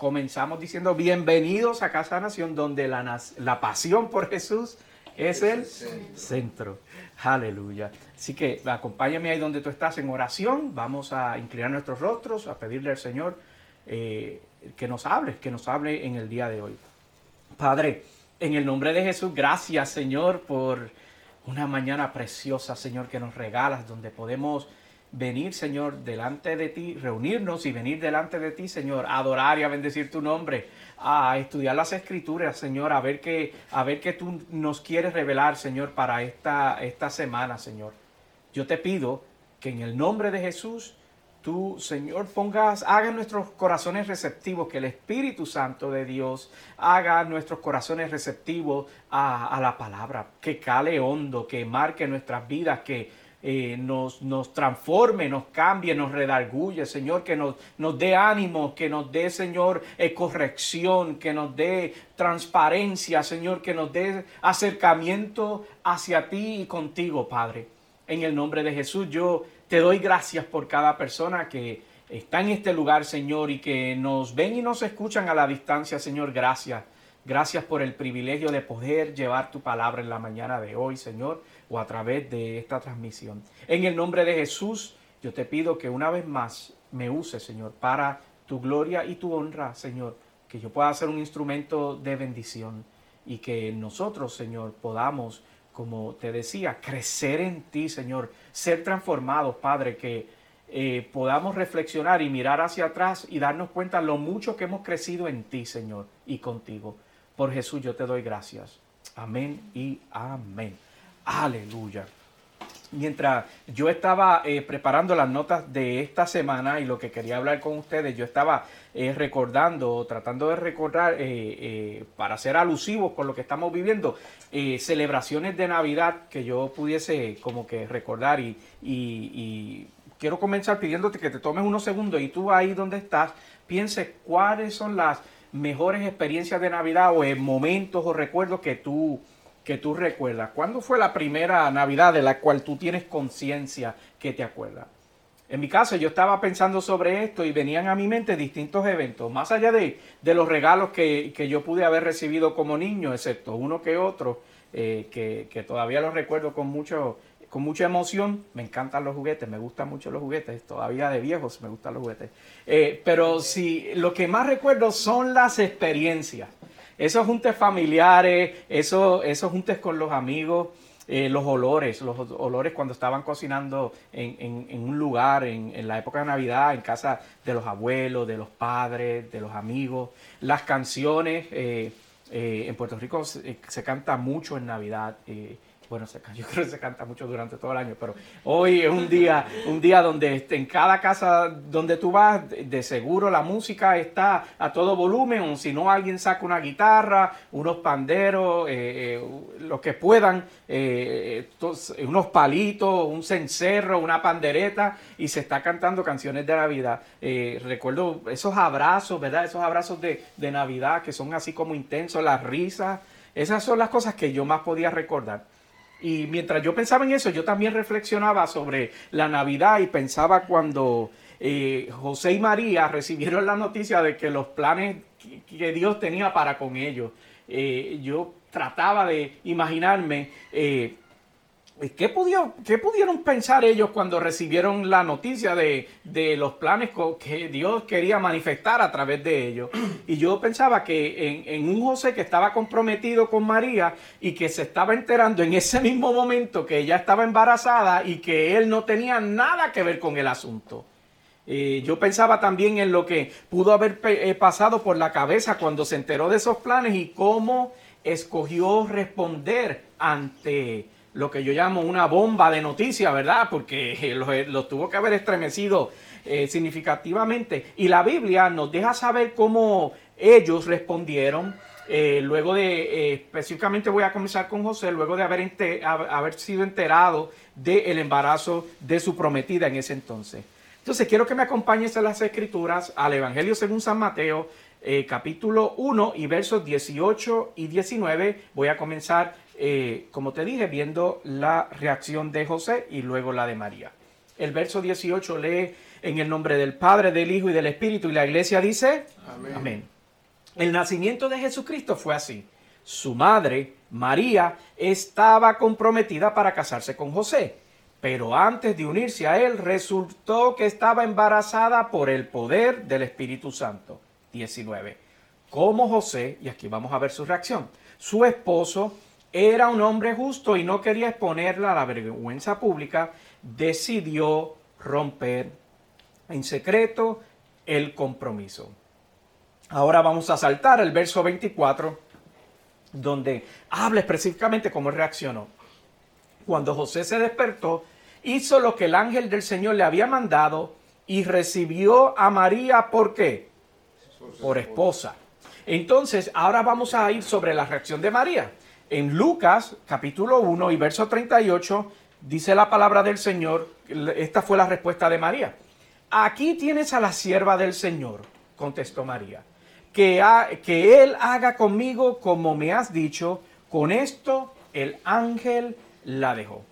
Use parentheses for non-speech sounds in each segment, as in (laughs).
Comenzamos diciendo bienvenidos a Casa Nación, donde la, la pasión por Jesús es el centro. Aleluya. Así que acompáñame ahí donde tú estás en oración. Vamos a inclinar nuestros rostros, a pedirle al Señor eh, que nos hable, que nos hable en el día de hoy. Padre, en el nombre de Jesús, gracias Señor por una mañana preciosa, Señor, que nos regalas, donde podemos venir, Señor, delante de ti, reunirnos y venir delante de ti, Señor, a adorar y a bendecir tu nombre, a estudiar las escrituras, Señor, a ver qué, a ver qué tú nos quieres revelar, Señor, para esta, esta semana, Señor. Yo te pido que en el nombre de Jesús, tú, Señor, pongas, haga nuestros corazones receptivos, que el Espíritu Santo de Dios haga nuestros corazones receptivos a, a la palabra, que cale hondo, que marque nuestras vidas, que eh, nos, nos, transforme, nos cambie, nos redarguye, Señor, que nos, nos dé ánimo, que nos dé, Señor, eh, corrección, que nos dé transparencia, Señor, que nos dé acercamiento hacia ti y contigo, Padre. En el nombre de Jesús, yo te doy gracias por cada persona que está en este lugar, Señor, y que nos ven y nos escuchan a la distancia, Señor, gracias. Gracias por el privilegio de poder llevar tu palabra en la mañana de hoy, Señor o a través de esta transmisión. En el nombre de Jesús, yo te pido que una vez más me uses, Señor, para tu gloria y tu honra, Señor, que yo pueda ser un instrumento de bendición y que nosotros, Señor, podamos, como te decía, crecer en ti, Señor, ser transformados, Padre, que eh, podamos reflexionar y mirar hacia atrás y darnos cuenta lo mucho que hemos crecido en ti, Señor, y contigo. Por Jesús yo te doy gracias. Amén y amén. Aleluya. Mientras yo estaba eh, preparando las notas de esta semana y lo que quería hablar con ustedes, yo estaba eh, recordando, tratando de recordar, eh, para ser alusivos con lo que estamos viviendo, celebraciones de Navidad que yo pudiese como que recordar y, y quiero comenzar pidiéndote que te tomes unos segundos y tú ahí donde estás, pienses cuáles son las mejores experiencias de Navidad o momentos o recuerdos que tú que tú recuerdas? ¿Cuándo fue la primera Navidad de la cual tú tienes conciencia que te acuerdas? En mi caso, yo estaba pensando sobre esto y venían a mi mente distintos eventos, más allá de, de los regalos que, que, yo pude haber recibido como niño, excepto uno que otro, eh, que, que, todavía los recuerdo con, mucho, con mucha emoción. Me encantan los juguetes, me gustan mucho los juguetes, todavía de viejos me gustan los juguetes. Eh, pero sí, lo que más recuerdo son las experiencias esos juntes familiares, esos, esos juntes con los amigos, eh, los olores, los olores cuando estaban cocinando en, un lugar, en, la época de Navidad, en casa de los abuelos, de los padres, de los amigos, las canciones. Eh, eh, en Puerto Rico se, se, canta mucho en Navidad bueno, (laughs) yo creo que se canta mucho durante todo el año, pero hoy es un día, un día donde en cada casa donde tú vas, de seguro la música está a todo volumen, o si no alguien saca una guitarra, unos panderos, eh, eh, lo que puedan, eh, unos palitos, un cencerro, una pandereta, y se está cantando canciones de Navidad. recuerdo esos abrazos, ¿verdad? Esos abrazos de Navidad que son así como intensos, las risas. Esas son las cosas que yo más podía recordar. Y mientras yo pensaba en eso, yo también reflexionaba sobre la Navidad y pensaba cuando eh, José y María (laughs) recibieron la noticia de que los planes que Dios tenía para con ellos. Eh, yo trataba de imaginarme eh, ¿Qué pudieron, ¿Qué pudieron, pensar ellos cuando recibieron la noticia de, los planes que Dios quería manifestar a través de ellos? Y yo pensaba que en, un José que estaba comprometido con María y que se estaba enterando en ese mismo momento que ella estaba embarazada y que él no tenía nada que ver con el asunto. Eh, yo pensaba también en lo que pudo haber eh, pasado por la cabeza cuando se enteró de esos planes y cómo escogió responder ante lo que yo llamo una bomba de noticias, ¿verdad? Porque los, tuvo que haber estremecido eh, significativamente. Y la Biblia nos deja saber cómo ellos respondieron eh, luego de, específicamente voy a comenzar con José, luego de haber, haber sido enterado del embarazo de su prometida en ese entonces. Entonces quiero que me acompañes en las escrituras al Evangelio según San Mateo, eh, capítulo 1 y versos 18 y 19. Voy a comenzar, eh, como te dije, viendo la reacción de José y luego la de María. El verso 18 lee en el nombre del Padre, del Hijo y del Espíritu y la iglesia dice, amén. amén. El nacimiento de Jesucristo fue así. Su madre, María, estaba comprometida para casarse con José, pero antes de unirse a él resultó que estaba embarazada por el poder del Espíritu Santo. 19. Como José, y aquí vamos a ver su reacción, su esposo era un hombre justo y no quería exponerla a la vergüenza pública, decidió romper en secreto el compromiso. Ahora vamos a saltar el verso 24, donde habla específicamente cómo reaccionó. Cuando José se despertó, hizo lo que el ángel del Señor le había mandado y recibió a María, ¿por qué? Por esposa. Entonces, ahora vamos a ir sobre la reacción de María. En Lucas capítulo 1 y verso 38 dice la palabra del Señor, esta fue la respuesta de María. Aquí tienes a la sierva del Señor, contestó María que, que Él haga conmigo como me has dicho. Con esto el ángel la dejó.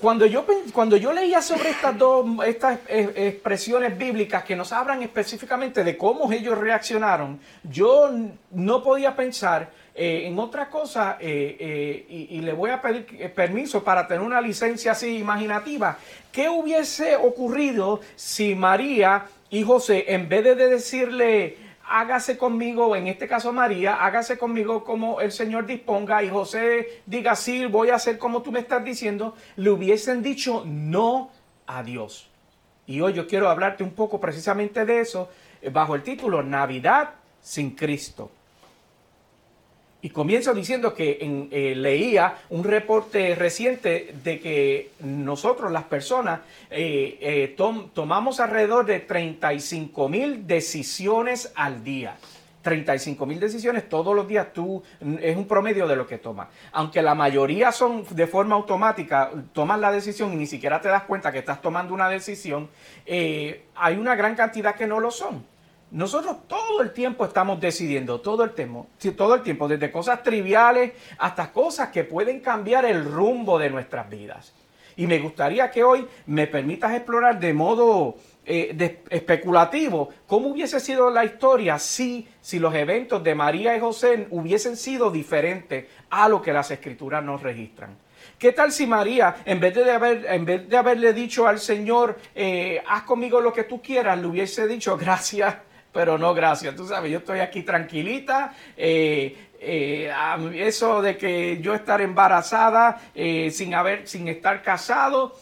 Cuando yo, cuando yo leía sobre estas dos estas expresiones bíblicas que nos hablan específicamente de cómo ellos reaccionaron, yo no podía pensar eh, en otra cosa eh, eh, y, y, le voy a pedir permiso para tener una licencia así imaginativa. ¿Qué hubiese ocurrido si María y José, en vez de decirle, hágase conmigo, en este caso María, hágase conmigo como el Señor disponga y José diga, sí, voy a hacer como tú me estás diciendo, le hubiesen dicho no a Dios. Y hoy yo quiero hablarte un poco precisamente de eso bajo el título Navidad sin Cristo. Y comienzo diciendo que eh, leía un reporte reciente de que nosotros, las personas, eh, eh, tomamos alrededor de 35 mil decisiones al día. 35 mil decisiones todos los días, tú es un promedio de lo que tomas. Aunque la mayoría son de forma automática, tomas la decisión y ni siquiera te das cuenta que estás tomando una decisión, hay una gran cantidad que no lo son. Nosotros todo el tiempo estamos decidiendo, todo el tiempo, todo el tiempo, desde cosas triviales hasta cosas que pueden cambiar el rumbo de nuestras vidas. Y me gustaría que hoy me permitas explorar de modo eh, especulativo cómo hubiese sido la historia si, si los eventos de María y José hubiesen sido diferentes a lo que las escrituras nos registran. ¿Qué tal si María, en vez de, haber, en vez de haberle dicho al Señor, eh, haz conmigo lo que tú quieras, le hubiese dicho, gracias, pero no gracias. Tú sabes, yo estoy aquí tranquilita. Eh, eh, eso de que yo estar embarazada eh, sin haber, sin estar casado,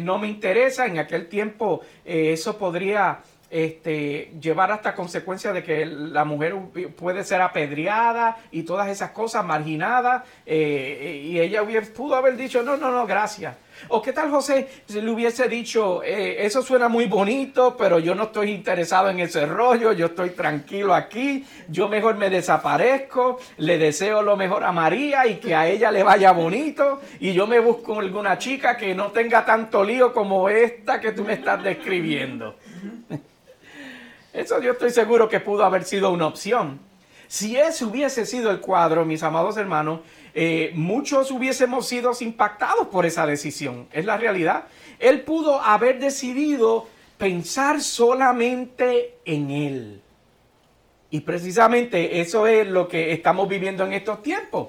no me interesa. En aquel tiempo eso podría este, llevar hasta consecuencias de que la mujer puede ser apedreada y todas esas cosas, marginada, y ella hubiera, pudo haber dicho, no, no, no, gracias. ¿O qué tal José si le hubiese dicho, eh, eso suena muy bonito, pero yo no estoy interesado en ese rollo, yo estoy tranquilo aquí, yo mejor me desaparezco, le deseo lo mejor a María y que a ella le vaya bonito y yo me busco alguna chica que no tenga tanto lío como esta que tú me estás describiendo? (laughs) Eso yo estoy seguro que pudo haber sido una opción. Si ese hubiese sido el cuadro, mis amados hermanos, eh, muchos hubiésemos sido impactados por esa decisión. Es la realidad. Él pudo haber decidido pensar solamente en él. Y precisamente eso es lo que estamos viviendo en estos tiempos.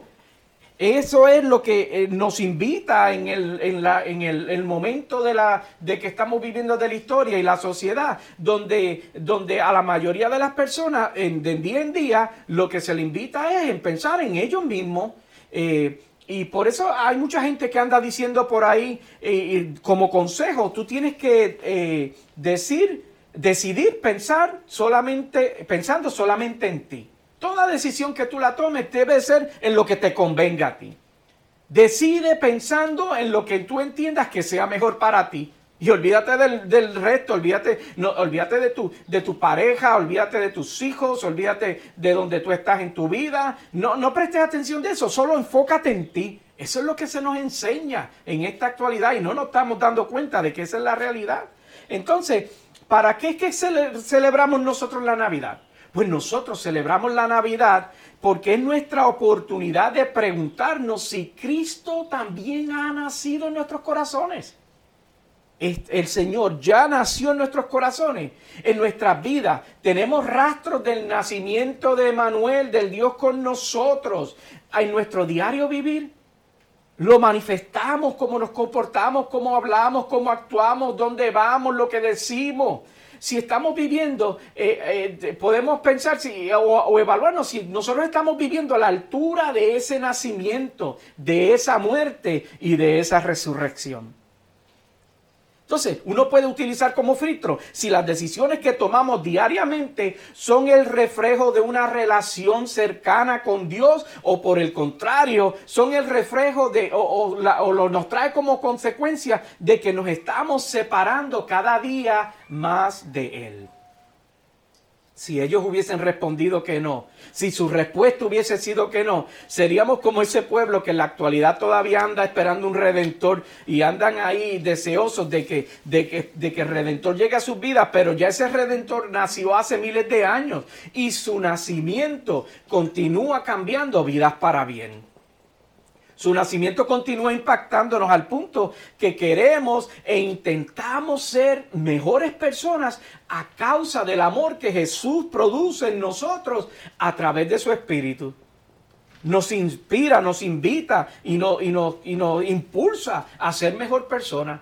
Eso es lo que eh, nos invita en, el, en, la, en el, momento de, la, de que estamos viviendo de la historia y la sociedad, donde, donde a la mayoría de las personas en, de día en día lo que se le invita es en pensar en ellos mismos eh, y por eso hay mucha gente que anda diciendo por ahí, eh, como consejo, tú tienes que decir, decidir pensar solamente, pensando solamente en ti. Toda decisión que tú la tomes debe ser en lo que te convenga a ti. Decide pensando en lo que tú entiendas que sea mejor para ti, Y olvídate del, resto, olvídate, no, olvídate de tu, de tu pareja, olvídate de tus hijos, olvídate de donde tú estás en tu vida. No, no prestes atención de eso, solo enfócate en ti. Eso es lo que se nos enseña en esta actualidad y no nos estamos dando cuenta de que esa es la realidad. Entonces, ¿para qué es que celebramos nosotros la Navidad? Pues nosotros celebramos la Navidad porque es nuestra oportunidad de preguntarnos si Cristo también ha nacido en nuestros corazones. El Señor ya nació en nuestros corazones, en nuestras vidas. Tenemos rastros del nacimiento de Manuel, del Dios con nosotros, en nuestro diario vivir. Lo manifestamos, cómo nos comportamos, cómo hablamos, cómo actuamos, dónde vamos, lo que decimos si estamos viviendo, eh, eh, podemos pensar si, o, o, evaluarnos si nosotros estamos viviendo a la altura de ese nacimiento, de esa muerte y de esa resurrección. Entonces, uno puede utilizar como filtro si las decisiones que tomamos diariamente son el reflejo de una relación cercana con Dios o por el contrario, son el reflejo de o, o nos trae como consecuencia de que nos estamos separando cada día más de Él. Si ellos hubiesen respondido que no, si su respuesta hubiese sido que no, seríamos como ese pueblo que en la actualidad todavía anda esperando un redentor y andan ahí deseosos de que, de que, de que el redentor llegue a sus vidas, pero ya ese redentor nació hace miles de años y su nacimiento continúa cambiando vidas para bien. Su nacimiento continúa impactándonos al punto que queremos e intentamos ser mejores personas a causa del amor que Jesús produce en nosotros a través de su Espíritu. Nos inspira, nos invita y nos, impulsa a ser mejor personas.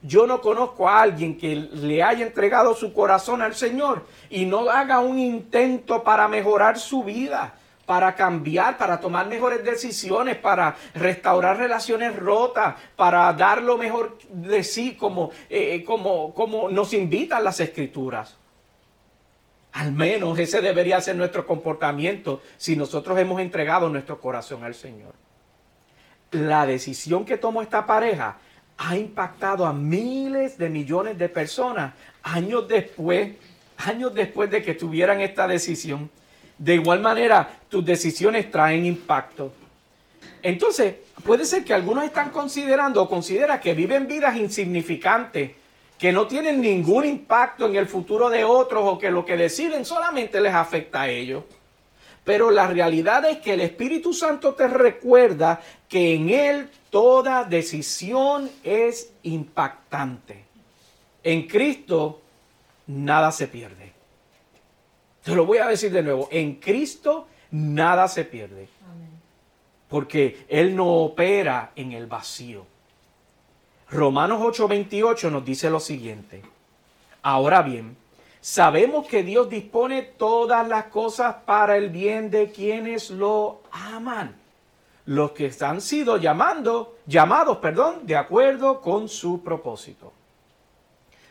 Yo no conozco a alguien que le haya entregado su corazón al Señor y no haga un intento para mejorar su vida para cambiar, para tomar mejores decisiones, para restaurar relaciones rotas, para dar lo mejor de sí, como, eh, eh, como, como nos invitan las escrituras. Al menos ese debería ser nuestro comportamiento si nosotros hemos entregado nuestro corazón al Señor. La decisión que tomó esta pareja ha impactado a miles de millones de personas años después, años después de que tuvieran esta decisión. De igual manera, tus decisiones traen impacto. Entonces, puede ser que algunos están considerando o considera que viven vidas insignificantes, que no tienen ningún impacto en el futuro de otros o que lo que deciden solamente les afecta a ellos. Pero la realidad es que el Espíritu Santo te recuerda que en Él toda decisión es impactante. En Cristo nada se pierde. Te lo voy a decir de nuevo, en Cristo nada se pierde. Porque Él no opera en el vacío. Romanos 8:28 nos dice lo siguiente. Ahora bien, sabemos que Dios dispone todas las cosas para el bien de quienes lo aman. Los que han sido llamando, llamados, perdón, de acuerdo con su propósito.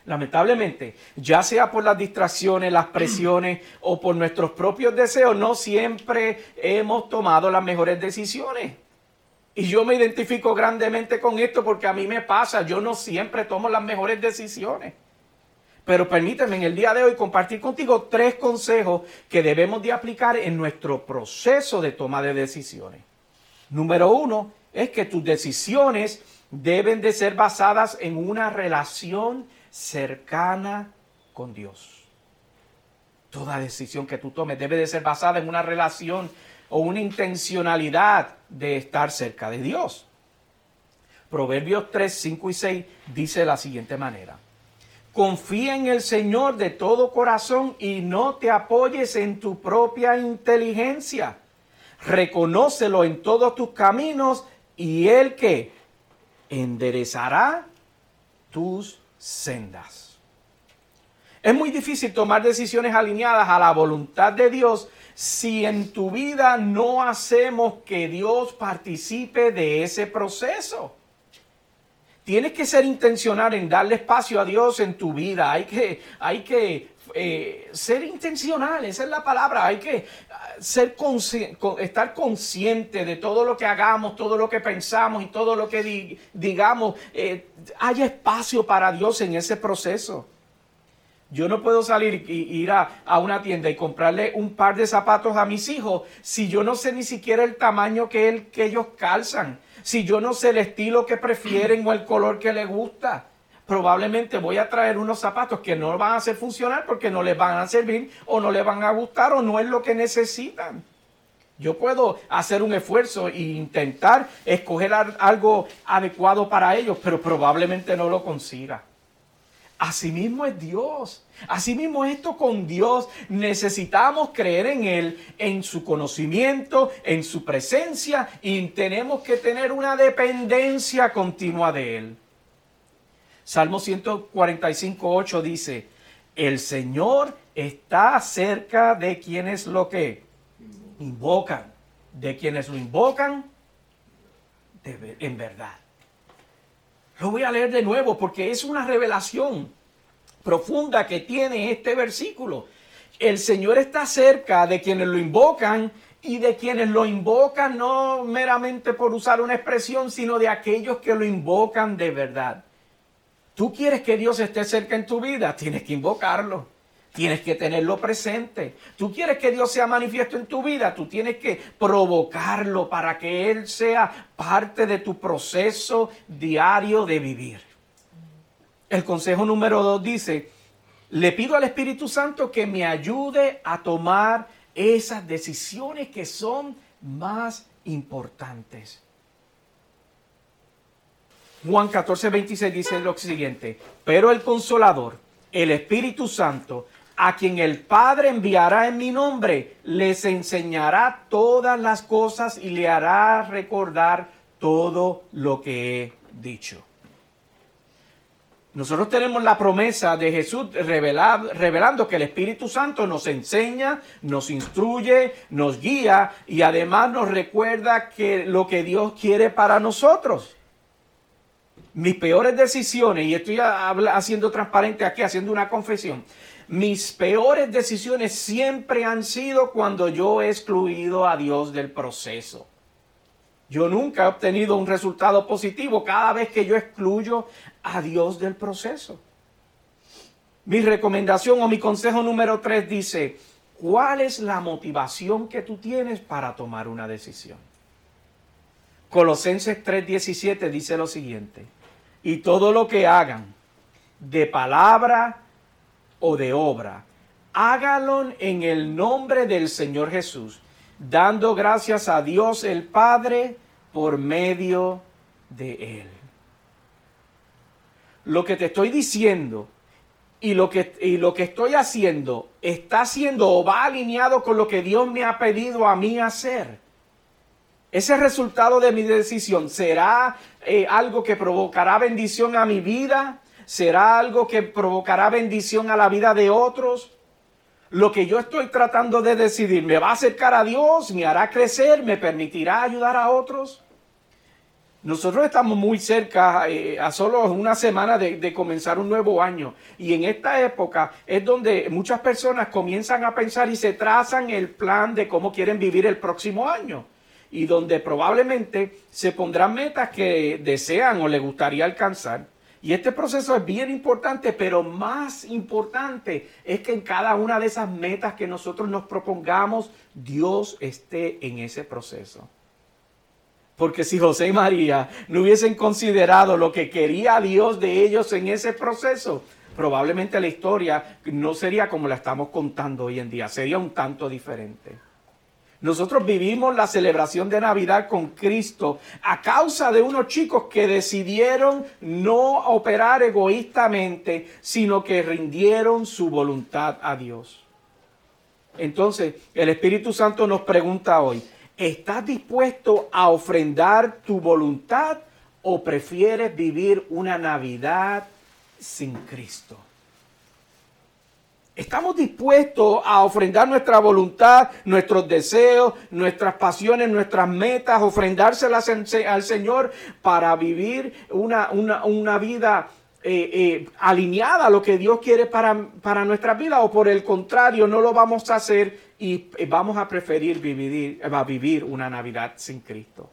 Lamentablemente, ya sea por las distracciones, las presiones o por nuestros propios deseos, no siempre hemos tomado las mejores decisiones. Y yo me identifico grandemente con esto porque a mí me pasa, yo no siempre tomo las mejores decisiones. Pero permíteme en el día de hoy compartir contigo tres consejos que debemos de aplicar en nuestro proceso de toma de decisiones. Número uno es que tus decisiones deben de ser basadas en una relación cercana con Dios. Toda decisión que tú tomes debe de ser basada en una relación o una intencionalidad de estar cerca de Dios. Proverbios 3, 5 y 6 dice de la siguiente manera. Confía en el Señor de todo corazón y no te apoyes en tu propia inteligencia. Reconócelo en todos tus caminos y Él que enderezará tus sendas. Es muy difícil tomar decisiones alineadas a la voluntad de Dios si en tu vida no hacemos que Dios participe de ese proceso. Tienes que ser intencional en darle espacio a Dios en tu vida. Hay que, hay que eh, ser intencional, esa es la palabra. Hay que ah, ser estar consciente de todo lo que hagamos, todo lo que pensamos y todo lo que digamos. Eh, hay espacio para Dios en ese proceso. Yo no puedo salir y ir a, una tienda y comprarle un par de zapatos a mis hijos si yo no sé ni siquiera el tamaño que, que ellos calzan, si yo no sé el estilo que prefieren o el color que les gusta. Probablemente voy a traer unos zapatos que no van a hacer funcionar porque no les van a servir o no les van a gustar o no es lo que necesitan. Yo puedo hacer un esfuerzo e intentar escoger algo adecuado para ellos, pero probablemente no lo consiga. Asimismo es Dios. Asimismo esto con Dios. Necesitamos creer en Él, en su conocimiento, en su presencia y tenemos que tener una dependencia continua de Él. Salmo 145, 8 dice, el Señor está cerca de quienes lo que invocan, de quienes lo invocan en verdad. Lo voy a leer de nuevo porque es una revelación profunda que tiene este versículo. El Señor está cerca de quienes lo invocan y de quienes lo invocan no meramente por usar una expresión, sino de aquellos que lo invocan de verdad. Tú quieres que Dios esté cerca en tu vida, tienes que invocarlo. Tienes que tenerlo presente. Tú quieres que Dios sea manifiesto en tu vida, tú tienes que provocarlo para que Él sea parte de tu proceso diario de vivir. El consejo número dos dice, le pido al Espíritu Santo que me ayude a tomar esas decisiones que son más importantes. Juan 14, 26 dice lo siguiente, pero el consolador, el Espíritu Santo, a quien el Padre enviará en mi nombre, les enseñará todas las cosas y le hará recordar todo lo que he dicho. Nosotros tenemos la promesa de Jesús revelando que el Espíritu Santo nos enseña, nos instruye, nos guía y además nos recuerda que lo que Dios quiere para nosotros. Mis peores decisiones, y estoy haciendo transparente aquí, haciendo una confesión, mis peores decisiones siempre han sido cuando yo he excluido a Dios del proceso. Yo nunca he obtenido un resultado positivo cada vez que yo excluyo a Dios del proceso. Mi recomendación o mi consejo número tres dice, ¿cuál es la motivación que tú tienes para tomar una decisión? Colosenses 3:17 dice lo siguiente, y todo lo que hagan, de palabra o de obra, hágalo en el nombre del Señor Jesús, dando gracias a Dios el Padre por medio de Él. Lo que te estoy diciendo y lo que, y lo que estoy haciendo está haciendo o va alineado con lo que Dios me ha pedido a mí hacer. Ese resultado de mi decisión será eh, algo que provocará bendición a mi vida, será algo que provocará bendición a la vida de otros. Lo que yo estoy tratando de decidir me va a acercar a Dios, me hará crecer, me permitirá ayudar a otros. Nosotros estamos muy cerca, eh, a solo una semana de, de, comenzar un nuevo año. Y en esta época es donde muchas personas comienzan a pensar y se trazan el plan de cómo quieren vivir el próximo año. Y donde probablemente se pondrán metas que desean o les gustaría alcanzar. Y este proceso es bien importante, pero más importante es que en cada una de esas metas que nosotros nos propongamos, Dios esté en ese proceso. Porque si José y María no hubiesen considerado lo que quería Dios de ellos en ese proceso, probablemente la historia no sería como la estamos contando hoy en día, sería un tanto diferente. Nosotros vivimos la celebración de Navidad con Cristo a causa de unos chicos que decidieron no operar egoístamente, sino que rindieron su voluntad a Dios. Entonces, el Espíritu Santo nos pregunta hoy, ¿estás dispuesto a ofrendar tu voluntad o prefieres vivir una Navidad sin Cristo? Estamos dispuestos a ofrendar nuestra voluntad, nuestros deseos, nuestras pasiones, nuestras metas, ofrendárselas al Señor para vivir una, una, vida eh, eh, alineada a lo que Dios quiere para, para nuestra vida o por el contrario no lo vamos a hacer y vamos a preferir vivir, a vivir una Navidad sin Cristo.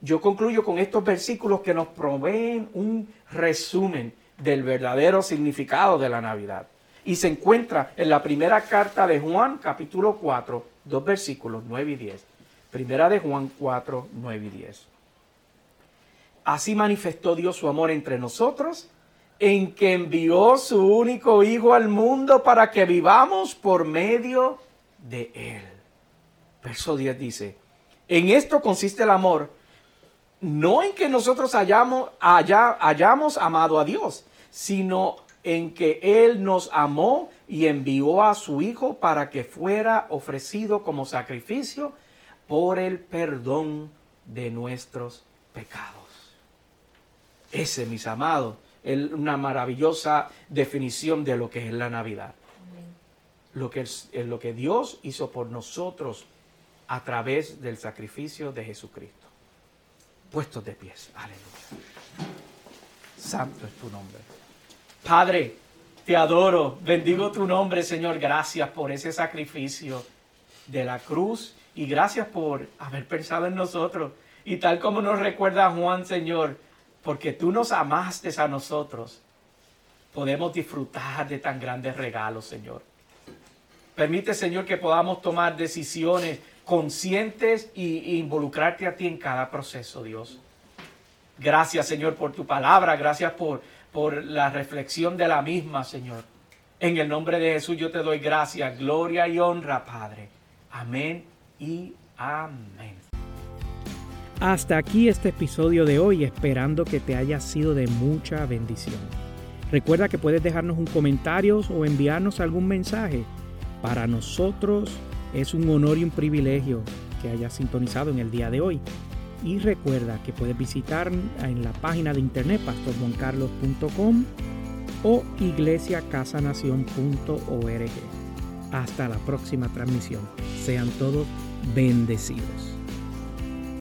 Yo concluyo con estos versículos que nos proveen un resumen del verdadero significado de la Navidad y se encuentra en la primera carta de Juan, capítulo 4, dos versículos 9 y 10. Primera de Juan 4, 9 y 10. Así manifestó Dios su amor entre nosotros, en que envió su único Hijo al mundo para que vivamos por medio de Él. Verso 10 dice, en esto consiste el amor, no en que nosotros hayamos, hayamos amado a Dios, sino en que Él nos amó y envió a su Hijo para que fuera ofrecido como sacrificio por el perdón de nuestros pecados. Ese, mis amados, es una maravillosa definición de lo que es la Navidad. Lo que, es, lo que Dios hizo por nosotros a través del sacrificio de Jesucristo. Puestos de pies. Aleluya. Santo es tu nombre. Padre, te adoro, bendigo tu nombre, Señor. Gracias por ese sacrificio de la cruz y gracias por haber pensado en nosotros. Y tal como nos recuerda Juan, Señor, porque tú nos amaste a nosotros, podemos disfrutar de tan grandes regalos, Señor. Permite, Señor, que podamos tomar decisiones conscientes e involucrarte a ti en cada proceso, Dios. Gracias, Señor, por tu palabra. Gracias por por la reflexión de la misma, Señor. En el nombre de Jesús yo te doy gracias, gloria y honra, Padre. Amén y amén. Hasta aquí este episodio de hoy, esperando que te haya sido de mucha bendición. Recuerda que puedes dejarnos un comentario o enviarnos algún mensaje. Para nosotros es un honor y un privilegio que hayas sintonizado en el día de hoy. Y recuerda que puedes visitar en la página de internet pastorjuancarlos.com o iglesiacasanación.org. Hasta la próxima transmisión. Sean todos bendecidos.